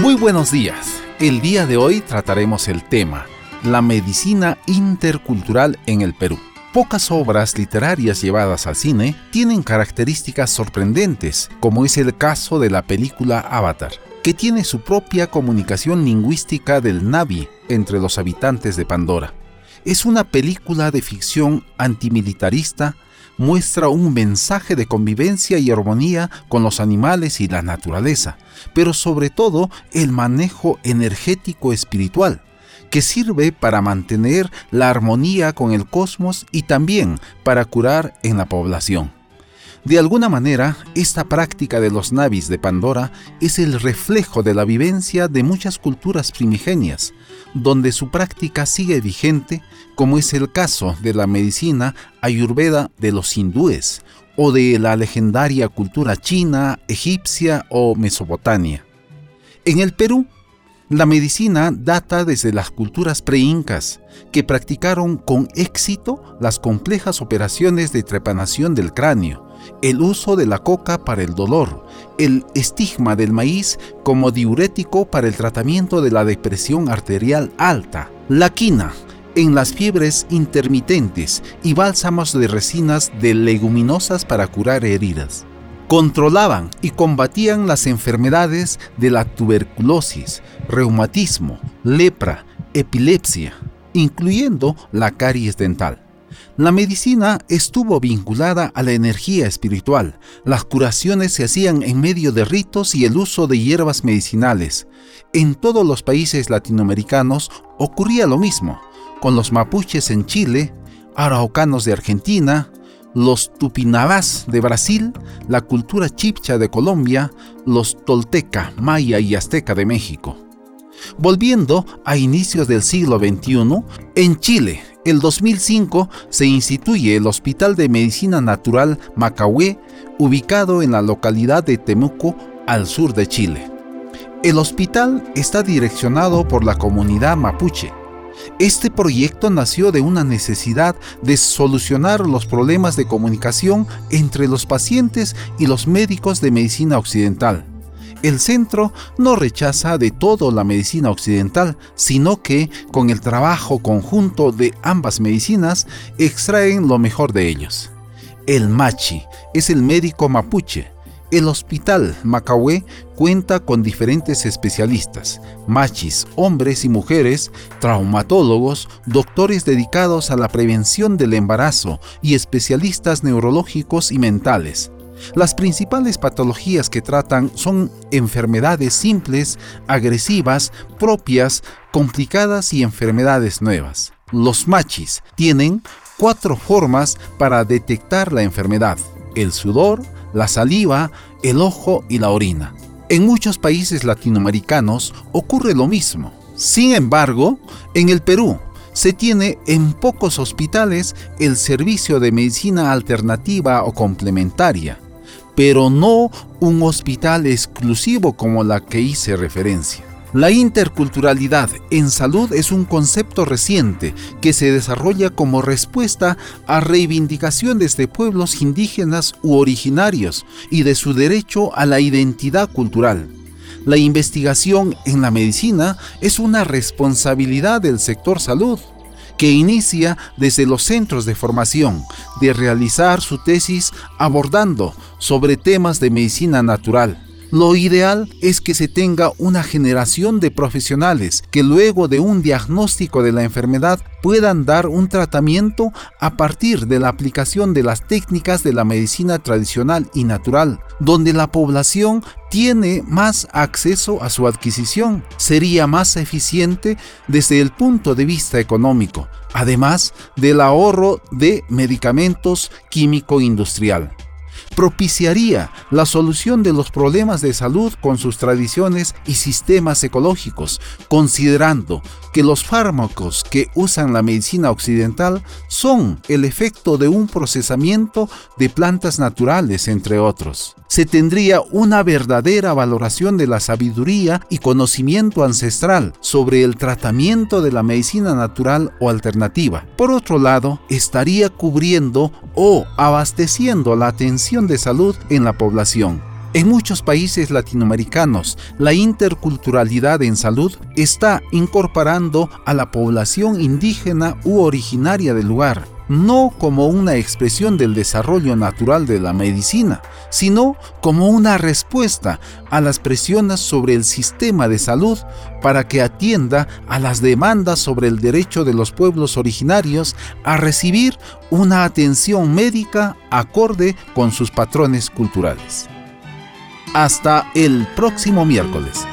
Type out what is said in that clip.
Muy buenos días. El día de hoy trataremos el tema, la medicina intercultural en el Perú. Pocas obras literarias llevadas al cine tienen características sorprendentes, como es el caso de la película Avatar, que tiene su propia comunicación lingüística del Navi entre los habitantes de Pandora. Es una película de ficción antimilitarista muestra un mensaje de convivencia y armonía con los animales y la naturaleza, pero sobre todo el manejo energético espiritual, que sirve para mantener la armonía con el cosmos y también para curar en la población. De alguna manera, esta práctica de los navis de Pandora es el reflejo de la vivencia de muchas culturas primigenias, donde su práctica sigue vigente, como es el caso de la medicina ayurveda de los hindúes o de la legendaria cultura china, egipcia o mesopotamia. En el Perú, la medicina data desde las culturas preincas, que practicaron con éxito las complejas operaciones de trepanación del cráneo, el uso de la coca para el dolor, el estigma del maíz como diurético para el tratamiento de la depresión arterial alta, la quina en las fiebres intermitentes y bálsamos de resinas de leguminosas para curar heridas. Controlaban y combatían las enfermedades de la tuberculosis, reumatismo, lepra, epilepsia, incluyendo la caries dental. La medicina estuvo vinculada a la energía espiritual. Las curaciones se hacían en medio de ritos y el uso de hierbas medicinales. En todos los países latinoamericanos ocurría lo mismo, con los mapuches en Chile, araucanos de Argentina, los tupinabás de Brasil, la cultura chipcha de Colombia, los tolteca, maya y azteca de México. Volviendo a inicios del siglo XXI, en Chile, el 2005 se instituye el Hospital de Medicina Natural Macahué, ubicado en la localidad de Temuco, al sur de Chile. El hospital está direccionado por la comunidad mapuche. Este proyecto nació de una necesidad de solucionar los problemas de comunicación entre los pacientes y los médicos de medicina occidental el centro no rechaza de todo la medicina occidental, sino que con el trabajo conjunto de ambas medicinas extraen lo mejor de ellos. El Machi es el médico mapuche. El hospital Macahué cuenta con diferentes especialistas, machis, hombres y mujeres, traumatólogos, doctores dedicados a la prevención del embarazo y especialistas neurológicos y mentales. Las principales patologías que tratan son enfermedades simples, agresivas, propias, complicadas y enfermedades nuevas. Los machis tienen cuatro formas para detectar la enfermedad. El sudor, la saliva, el ojo y la orina. En muchos países latinoamericanos ocurre lo mismo. Sin embargo, en el Perú se tiene en pocos hospitales el servicio de medicina alternativa o complementaria pero no un hospital exclusivo como la que hice referencia. La interculturalidad en salud es un concepto reciente que se desarrolla como respuesta a reivindicaciones de pueblos indígenas u originarios y de su derecho a la identidad cultural. La investigación en la medicina es una responsabilidad del sector salud que inicia desde los centros de formación, de realizar su tesis abordando sobre temas de medicina natural. Lo ideal es que se tenga una generación de profesionales que luego de un diagnóstico de la enfermedad puedan dar un tratamiento a partir de la aplicación de las técnicas de la medicina tradicional y natural, donde la población tiene más acceso a su adquisición. Sería más eficiente desde el punto de vista económico, además del ahorro de medicamentos químico-industrial propiciaría la solución de los problemas de salud con sus tradiciones y sistemas ecológicos, considerando que los fármacos que usan la medicina occidental son el efecto de un procesamiento de plantas naturales, entre otros. Se tendría una verdadera valoración de la sabiduría y conocimiento ancestral sobre el tratamiento de la medicina natural o alternativa. Por otro lado, estaría cubriendo o abasteciendo la atención de salud en la población. En muchos países latinoamericanos, la interculturalidad en salud está incorporando a la población indígena u originaria del lugar, no como una expresión del desarrollo natural de la medicina, sino como una respuesta a las presiones sobre el sistema de salud para que atienda a las demandas sobre el derecho de los pueblos originarios a recibir una atención médica acorde con sus patrones culturales. Hasta el próximo miércoles.